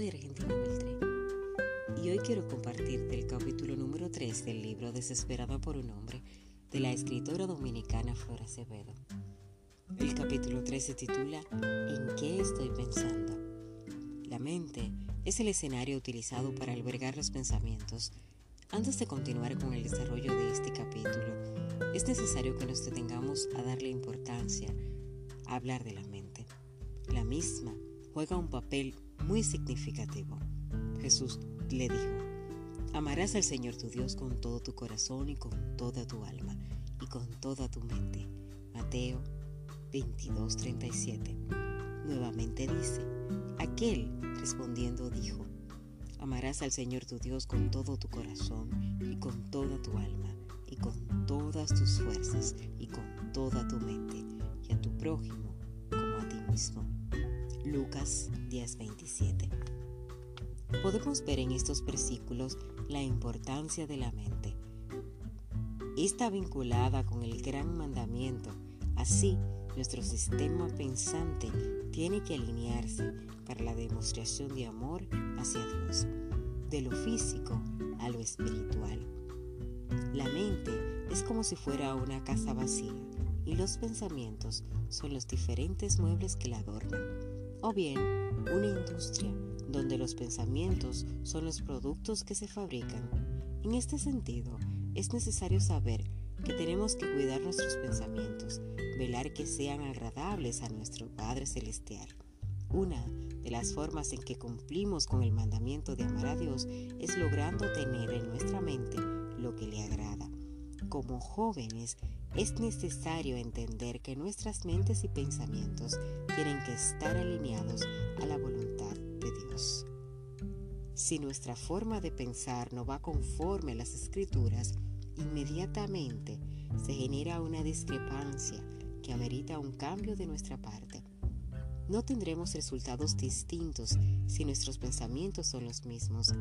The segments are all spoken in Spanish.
soy Argentina Beltré y hoy quiero compartirte el capítulo número 3 del libro Desesperada por un hombre de la escritora dominicana Flora Acevedo. El capítulo 3 se titula ¿En qué estoy pensando? La mente es el escenario utilizado para albergar los pensamientos. Antes de continuar con el desarrollo de este capítulo, es necesario que nos detengamos a darle importancia a hablar de la mente. La misma juega un papel muy significativo. Jesús le dijo, amarás al Señor tu Dios con todo tu corazón y con toda tu alma y con toda tu mente. Mateo 22:37. Nuevamente dice, aquel respondiendo dijo, amarás al Señor tu Dios con todo tu corazón y con toda tu alma y con todas tus fuerzas y con toda tu mente y a tu prójimo como a ti mismo. Lucas 10:27. Podemos ver en estos versículos la importancia de la mente. Está vinculada con el gran mandamiento. Así, nuestro sistema pensante tiene que alinearse para la demostración de amor hacia Dios, de lo físico a lo espiritual. La mente es como si fuera una casa vacía y los pensamientos son los diferentes muebles que la adornan o bien una industria donde los pensamientos son los productos que se fabrican. En este sentido, es necesario saber que tenemos que cuidar nuestros pensamientos, velar que sean agradables a nuestro Padre Celestial. Una de las formas en que cumplimos con el mandamiento de amar a Dios es logrando tener en nuestra mente lo que le agrada. Como jóvenes es necesario entender que nuestras mentes y pensamientos tienen que estar alineados a la voluntad de Dios. Si nuestra forma de pensar no va conforme a las escrituras, inmediatamente se genera una discrepancia que amerita un cambio de nuestra parte. No tendremos resultados distintos si nuestros pensamientos son los mismos.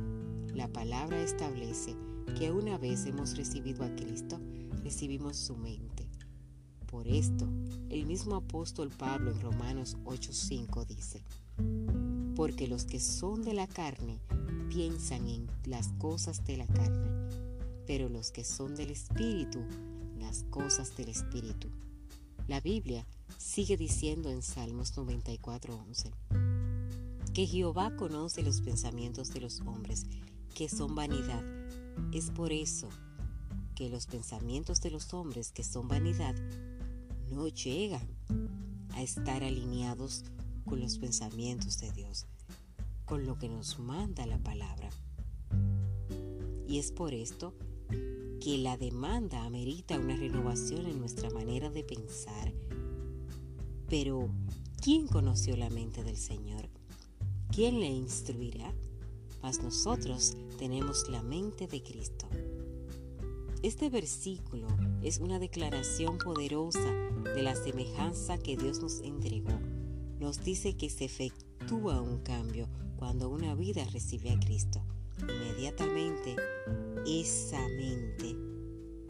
La palabra establece que una vez hemos recibido a Cristo, recibimos su mente. Por esto, el mismo apóstol Pablo en Romanos 8:5 dice, porque los que son de la carne piensan en las cosas de la carne, pero los que son del Espíritu, las cosas del Espíritu. La Biblia sigue diciendo en Salmos 94:11 que Jehová conoce los pensamientos de los hombres, que son vanidad. Es por eso que los pensamientos de los hombres que son vanidad no llegan a estar alineados con los pensamientos de Dios, con lo que nos manda la palabra. Y es por esto que la demanda amerita una renovación en nuestra manera de pensar. Pero, ¿quién conoció la mente del Señor? ¿Quién le instruirá? Mas nosotros tenemos la mente de Cristo. Este versículo es una declaración poderosa de la semejanza que Dios nos entregó. Nos dice que se efectúa un cambio cuando una vida recibe a Cristo. Inmediatamente esa mente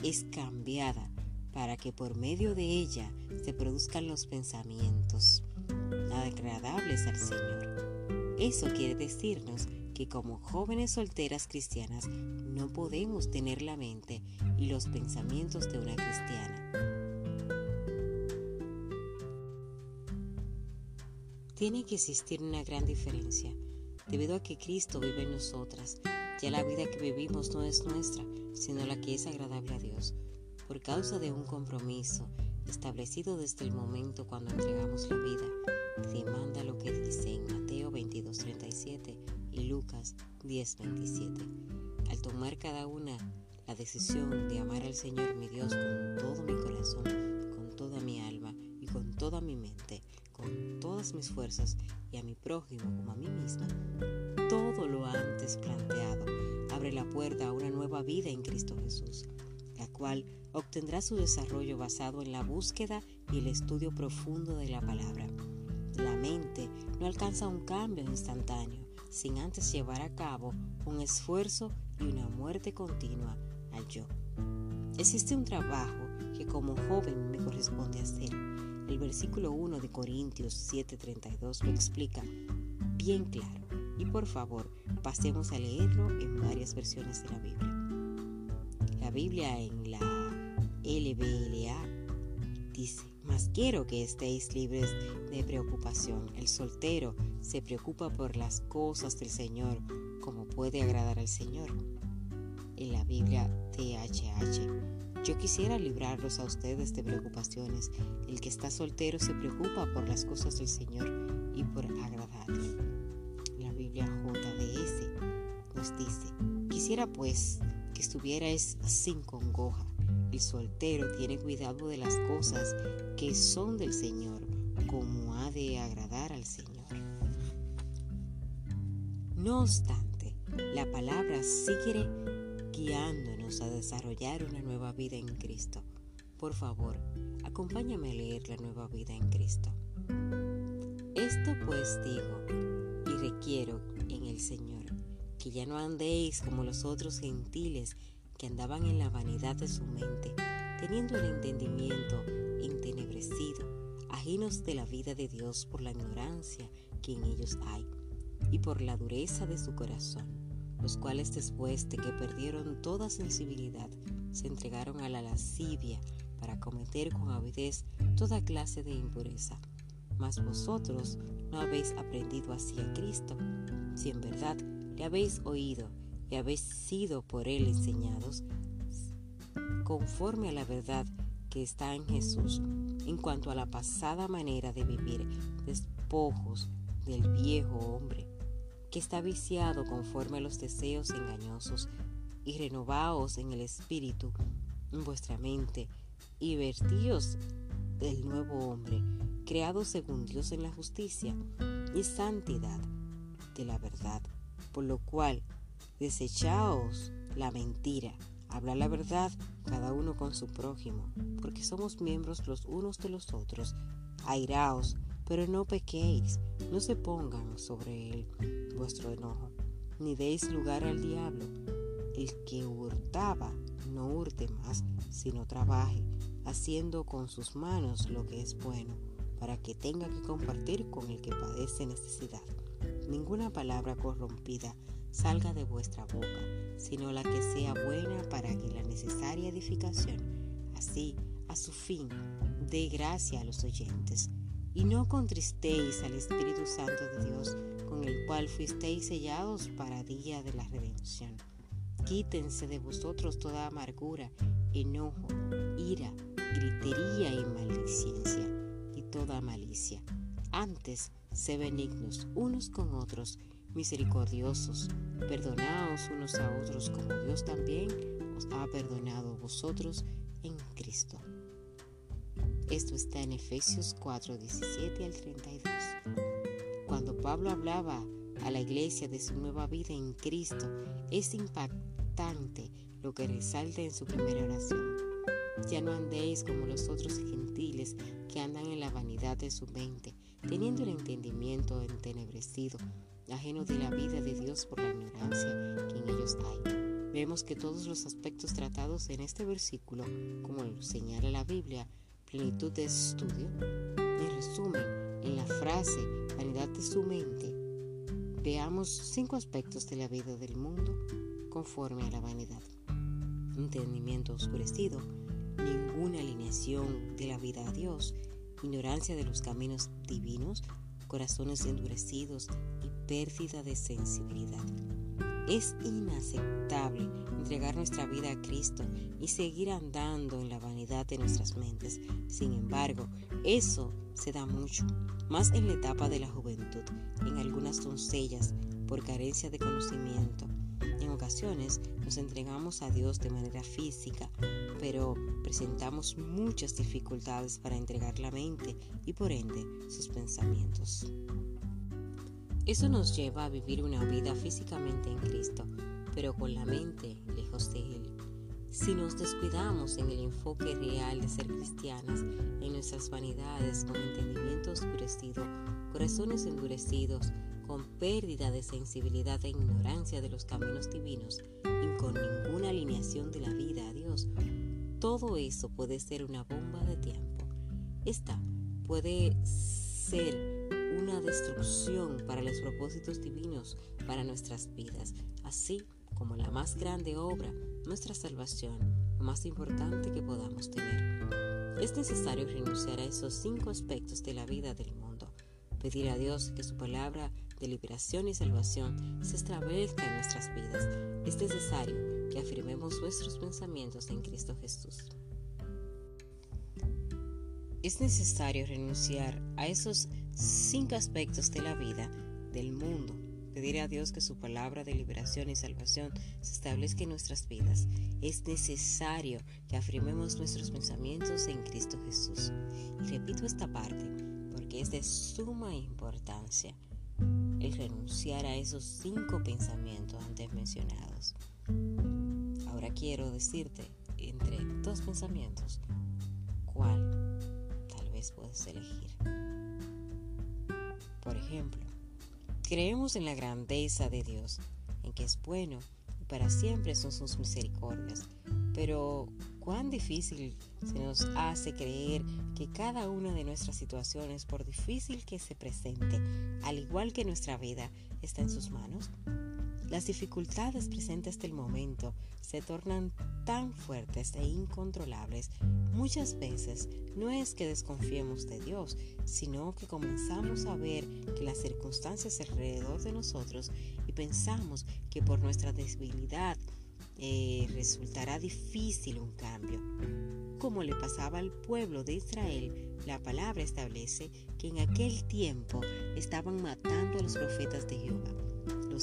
es cambiada para que por medio de ella se produzcan los pensamientos agradables al Señor. Eso quiere decirnos que como jóvenes solteras cristianas no podemos tener la mente y los pensamientos de una cristiana. Tiene que existir una gran diferencia, debido a que Cristo vive en nosotras. Ya la vida que vivimos no es nuestra, sino la que es agradable a Dios, por causa de un compromiso establecido desde el momento cuando entregamos la vida. Demanda lo que dice en Mateo 22:37 Lucas 10:27. Al tomar cada una la decisión de amar al Señor mi Dios con todo mi corazón, con toda mi alma y con toda mi mente, con todas mis fuerzas y a mi prójimo como a mí misma, todo lo antes planteado abre la puerta a una nueva vida en Cristo Jesús, la cual obtendrá su desarrollo basado en la búsqueda y el estudio profundo de la palabra. La mente no alcanza un cambio instantáneo, sin antes llevar a cabo un esfuerzo y una muerte continua al yo. Existe un trabajo que como joven me corresponde hacer. El versículo 1 de Corintios 7:32 lo explica bien claro. Y por favor, pasemos a leerlo en varias versiones de la Biblia. La Biblia en la LBLA dice, mas quiero que estéis libres de preocupación. El soltero se preocupa por las cosas del Señor como puede agradar al Señor. En la Biblia THH, yo quisiera librarlos a ustedes de preocupaciones. El que está soltero se preocupa por las cosas del Señor y por agradarle. La Biblia JDS nos dice, quisiera pues que estuvierais sin congoja el soltero tiene cuidado de las cosas que son del Señor, como ha de agradar al Señor. No obstante, la palabra sigue guiándonos a desarrollar una nueva vida en Cristo. Por favor, acompáñame a leer la nueva vida en Cristo. Esto pues digo y requiero en el Señor, que ya no andéis como los otros gentiles que andaban en la vanidad de su mente, teniendo el entendimiento entenebrecido, ajenos de la vida de Dios por la ignorancia que en ellos hay, y por la dureza de su corazón, los cuales después de que perdieron toda sensibilidad, se entregaron a la lascivia para cometer con avidez toda clase de impureza. Mas vosotros no habéis aprendido así a Cristo, si en verdad le habéis oído y habéis sido por Él enseñados conforme a la verdad que está en Jesús en cuanto a la pasada manera de vivir, despojos del viejo hombre, que está viciado conforme a los deseos engañosos, y renovaos en el espíritu, en vuestra mente, y vertíos del nuevo hombre, creado según Dios en la justicia y santidad de la verdad, por lo cual Desechaos la mentira, habla la verdad cada uno con su prójimo, porque somos miembros los unos de los otros. Airaos, pero no pequéis, no se pongan sobre él vuestro enojo, ni deis lugar al diablo. El que hurtaba, no hurte más, sino trabaje, haciendo con sus manos lo que es bueno, para que tenga que compartir con el que padece necesidad. Ninguna palabra corrompida salga de vuestra boca, sino la que sea buena para que la necesaria edificación, así, a su fin, dé gracia a los oyentes. Y no contristéis al Espíritu Santo de Dios, con el cual fuisteis sellados para día de la redención. Quítense de vosotros toda amargura, enojo, ira, gritería y maldicencia, y toda malicia. Antes, sé benignos unos con otros, misericordiosos, perdonaos unos a otros como Dios también os ha perdonado vosotros en Cristo. Esto está en Efesios 4, 17 al 32. Cuando Pablo hablaba a la iglesia de su nueva vida en Cristo, es impactante lo que resalta en su primera oración. Ya no andéis como los otros gentiles que andan en la vanidad de su mente, teniendo el entendimiento entenebrecido ajeno de la vida de Dios por la ignorancia que en ellos hay. Vemos que todos los aspectos tratados en este versículo, como señala la Biblia, plenitud de estudio, en resumen, en la frase vanidad de su mente, veamos cinco aspectos de la vida del mundo conforme a la vanidad. Entendimiento oscurecido, ninguna alineación de la vida a Dios, ignorancia de los caminos divinos, corazones endurecidos pérdida de sensibilidad. Es inaceptable entregar nuestra vida a Cristo y seguir andando en la vanidad de nuestras mentes. Sin embargo, eso se da mucho, más en la etapa de la juventud, en algunas doncellas, por carencia de conocimiento. En ocasiones nos entregamos a Dios de manera física, pero presentamos muchas dificultades para entregar la mente y por ende sus pensamientos. Eso nos lleva a vivir una vida físicamente en Cristo, pero con la mente lejos de Él. Si nos descuidamos en el enfoque real de ser cristianas, en nuestras vanidades, con entendimiento oscurecido, corazones endurecidos, con pérdida de sensibilidad e ignorancia de los caminos divinos y con ninguna alineación de la vida a Dios, todo eso puede ser una bomba de tiempo. Esta puede ser una destrucción para los propósitos divinos para nuestras vidas, así como la más grande obra, nuestra salvación, lo más importante que podamos tener. Es necesario renunciar a esos cinco aspectos de la vida del mundo, pedir a Dios que su palabra de liberación y salvación se establezca en nuestras vidas. Es necesario que afirmemos nuestros pensamientos en Cristo Jesús. Es necesario renunciar a esos cinco aspectos de la vida del mundo pedir a Dios que su palabra de liberación y salvación se establezca en nuestras vidas. Es necesario que afirmemos nuestros pensamientos en Cristo Jesús. Y repito esta parte porque es de suma importancia el renunciar a esos cinco pensamientos antes mencionados. Ahora quiero decirte entre dos pensamientos cuál tal vez puedes elegir. Por ejemplo, Creemos en la grandeza de Dios, en que es bueno y para siempre son sus misericordias. Pero cuán difícil se nos hace creer que cada una de nuestras situaciones, por difícil que se presente, al igual que nuestra vida, está en sus manos. Las dificultades presentes hasta el momento se tornan tan fuertes e incontrolables. Muchas veces no es que desconfiemos de Dios, sino que comenzamos a ver que las circunstancias alrededor de nosotros y pensamos que por nuestra debilidad eh, resultará difícil un cambio. Como le pasaba al pueblo de Israel, la palabra establece que en aquel tiempo estaban matando a los profetas de Jehová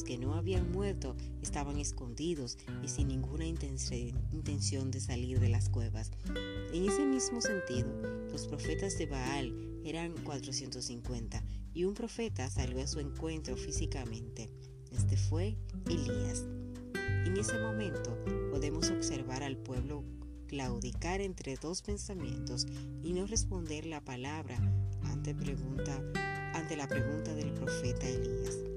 que no habían muerto estaban escondidos y sin ninguna intención de salir de las cuevas. En ese mismo sentido, los profetas de Baal eran 450 y un profeta salió a su encuentro físicamente. Este fue Elías. En ese momento podemos observar al pueblo claudicar entre dos pensamientos y no responder la palabra ante la pregunta del profeta Elías.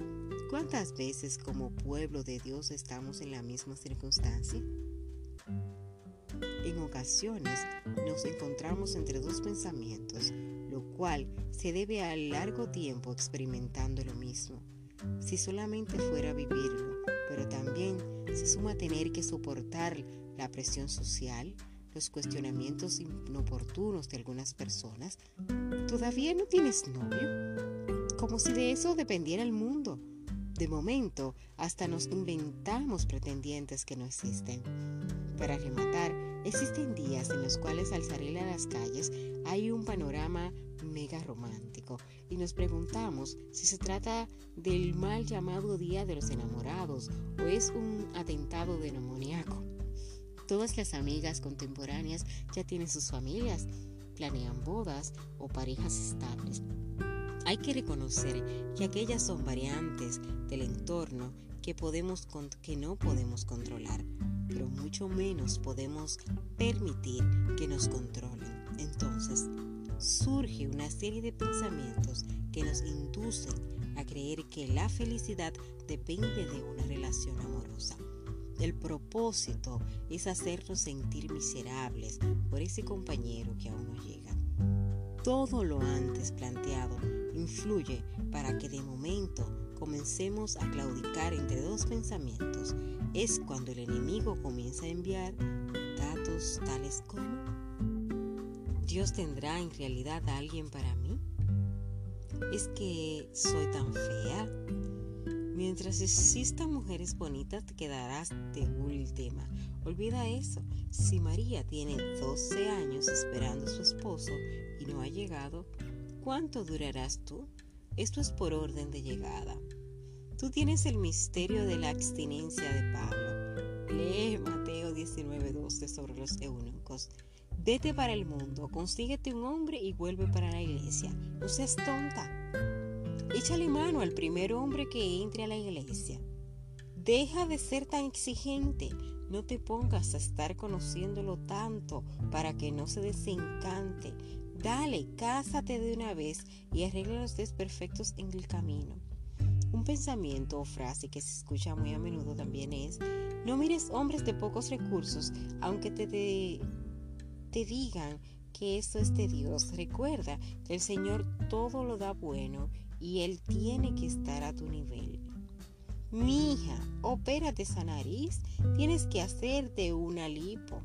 ¿Cuántas veces como pueblo de Dios estamos en la misma circunstancia? En ocasiones nos encontramos entre dos pensamientos, lo cual se debe a largo tiempo experimentando lo mismo. Si solamente fuera vivirlo, pero también se suma tener que soportar la presión social, los cuestionamientos inoportunos de algunas personas. ¿Todavía no tienes novio? Como si de eso dependiera el mundo. De momento, hasta nos inventamos pretendientes que no existen. Para rematar, existen días en los cuales al salir a las calles hay un panorama mega romántico y nos preguntamos si se trata del mal llamado Día de los Enamorados o es un atentado demoníaco. Todas las amigas contemporáneas ya tienen sus familias, planean bodas o parejas estables. Hay que reconocer que aquellas son variantes del entorno que, podemos, que no podemos controlar, pero mucho menos podemos permitir que nos controlen. Entonces, surge una serie de pensamientos que nos inducen a creer que la felicidad depende de una relación amorosa. El propósito es hacernos sentir miserables por ese compañero que aún no llega. Todo lo antes planteado influye para que de momento comencemos a claudicar entre dos pensamientos. Es cuando el enemigo comienza a enviar datos tales como ¿Dios tendrá en realidad a alguien para mí? ¿Es que soy tan fea? Mientras existan mujeres bonitas te quedarás de última. Olvida eso. Si María tiene 12 años esperando a su esposo y no ha llegado, ¿Cuánto durarás tú? Esto es por orden de llegada. Tú tienes el misterio de la abstinencia de Pablo. Lee Mateo 19:12 sobre los eunucos. Vete para el mundo, consíguete un hombre y vuelve para la iglesia. No seas tonta. Échale mano al primer hombre que entre a la iglesia. Deja de ser tan exigente. No te pongas a estar conociéndolo tanto para que no se desencante. Dale, cásate de una vez y arregla los desperfectos en el camino. Un pensamiento o frase que se escucha muy a menudo también es, no mires hombres de pocos recursos, aunque te, te digan que esto es de Dios. Recuerda que el Señor todo lo da bueno y él tiene que estar a tu nivel. Mi hija, opérate esa nariz, tienes que hacerte una lipo.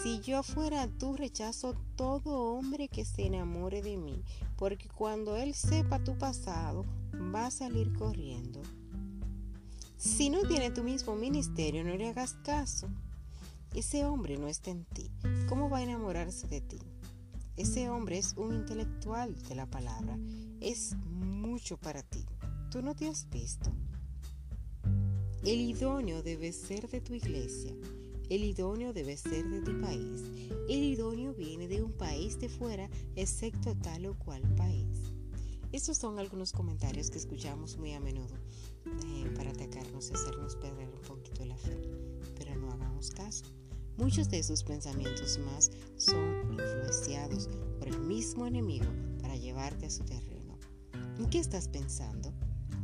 Si yo fuera tú, rechazo todo hombre que se enamore de mí, porque cuando él sepa tu pasado, va a salir corriendo. Si no tiene tu mismo ministerio, no le hagas caso. Ese hombre no está en ti. ¿Cómo va a enamorarse de ti? Ese hombre es un intelectual de la palabra. Es mucho para ti. Tú no te has visto. El idóneo debe ser de tu iglesia. El idóneo debe ser de tu país. El idóneo viene de un país de fuera, excepto tal o cual país. Estos son algunos comentarios que escuchamos muy a menudo eh, para atacarnos y hacernos perder un poquito la fe. Pero no hagamos caso. Muchos de sus pensamientos más son influenciados por el mismo enemigo para llevarte a su terreno. ¿En qué estás pensando?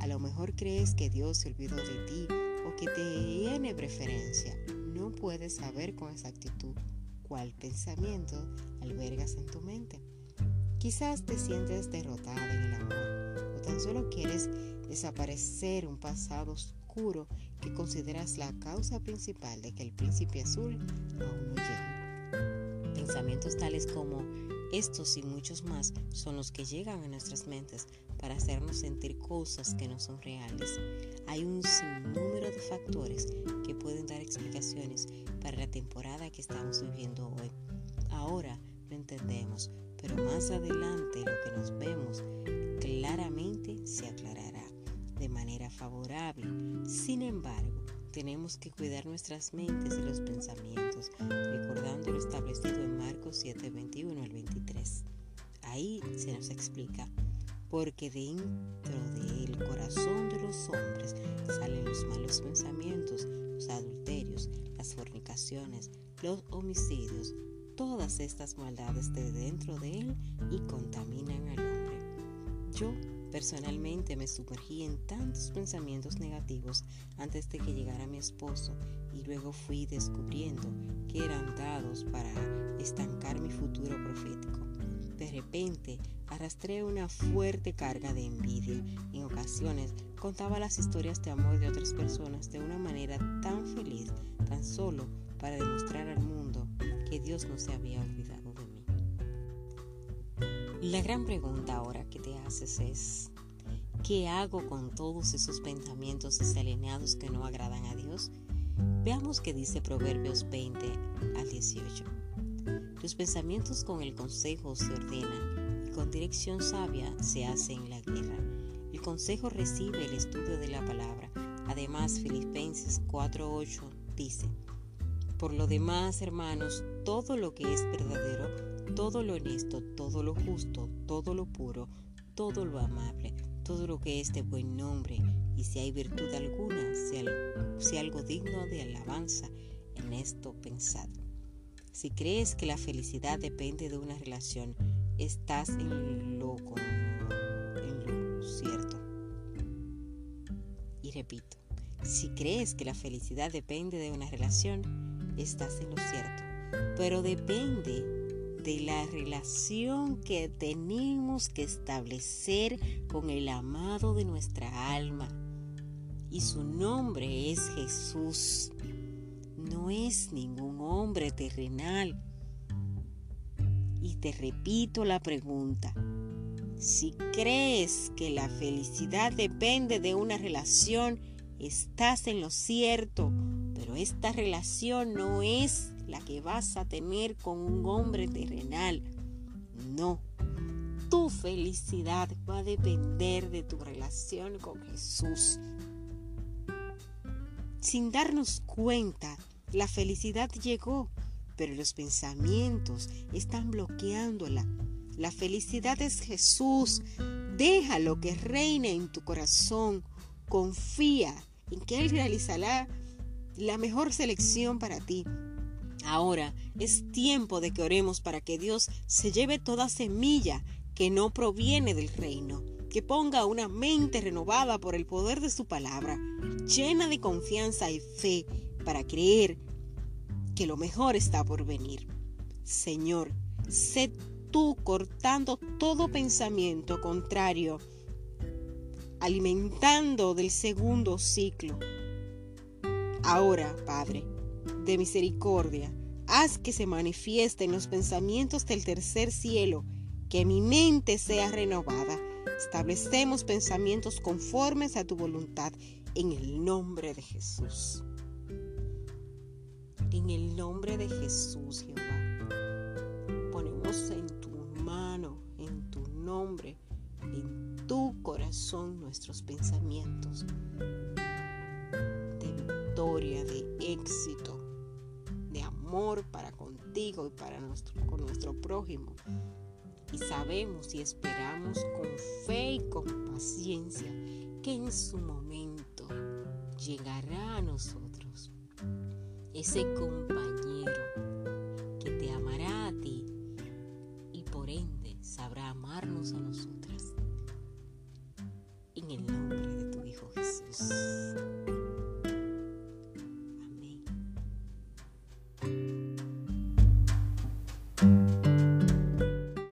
A lo mejor crees que Dios se olvidó de ti o que te tiene preferencia. Puedes saber con exactitud cuál pensamiento albergas en tu mente. Quizás te sientes derrotada en el amor o tan solo quieres desaparecer un pasado oscuro que consideras la causa principal de que el príncipe azul aún no llegue. Pensamientos tales como estos y muchos más son los que llegan a nuestras mentes para hacernos sentir cosas que no son reales. Hay un sinnúmero de factores que pueden dar explicaciones para la temporada que estamos viviendo hoy. Ahora lo entendemos, pero más adelante lo que nos vemos claramente se aclarará de manera favorable. Sin embargo, tenemos que cuidar nuestras mentes y los pensamientos, recordando lo establecido en Marcos 7, 21 al 23. Ahí se nos explica, porque dentro del corazón de los hombres salen los malos pensamientos, los adulterios, las fornicaciones, los homicidios, todas estas maldades de dentro de él y contaminan al hombre. Yo Personalmente me sumergí en tantos pensamientos negativos antes de que llegara mi esposo y luego fui descubriendo que eran dados para estancar mi futuro profético. De repente arrastré una fuerte carga de envidia. En ocasiones contaba las historias de amor de otras personas de una manera tan feliz, tan solo para demostrar al mundo que Dios no se había olvidado de mí. La gran pregunta ahora que te haces es, ¿qué hago con todos esos pensamientos desalineados que no agradan a Dios? Veamos qué dice Proverbios 20 al 18. Los pensamientos con el consejo se ordenan con dirección sabia se hacen la guerra. El consejo recibe el estudio de la palabra. Además, Filipenses 4:8 dice, Por lo demás, hermanos, todo lo que es verdadero, todo lo honesto, todo lo justo, todo lo puro, todo lo amable, todo lo que es de buen nombre, y si hay virtud alguna, si, algo digno de alabanza, en esto pensad. Si crees que la felicidad depende de una relación, estás en lo, cierto. Y repito, si crees que la felicidad depende de una relación, estás en lo cierto. Pero depende de la relación que tenemos que establecer con el amado de nuestra alma. Y su nombre es Jesús. No es ningún hombre terrenal. Te repito la pregunta. Si crees que la felicidad depende de una relación, estás en lo cierto, pero esta relación no es la que vas a tener con un hombre terrenal. No, tu felicidad va a depender de tu relación con Jesús. Sin darnos cuenta, la felicidad llegó, pero los pensamientos están bloqueándola. La felicidad es Jesús. Déjalo que reine en tu corazón. Confía en que Él realizará la mejor selección para ti. Ahora es tiempo de que oremos para que Dios se lleve toda semilla que no proviene del reino, que ponga una mente renovada por el poder de su palabra, llena de confianza y fe para creer que lo mejor está por venir. Señor, sé tú cortando todo pensamiento contrario, alimentando del segundo ciclo. Ahora, Padre, de misericordia, haz que se manifiesten los pensamientos del tercer cielo, que mi mente sea renovada. Establecemos pensamientos conformes a tu voluntad en el nombre de Jesús. En el nombre de Jesús, Jehová, ponemos en tu mano, en tu nombre, en tu corazón nuestros pensamientos de victoria, de éxito, de amor para contigo y para nuestro, con nuestro prójimo. Y sabemos y esperamos con fe y con paciencia que en su momento llegará a nosotros ese compañero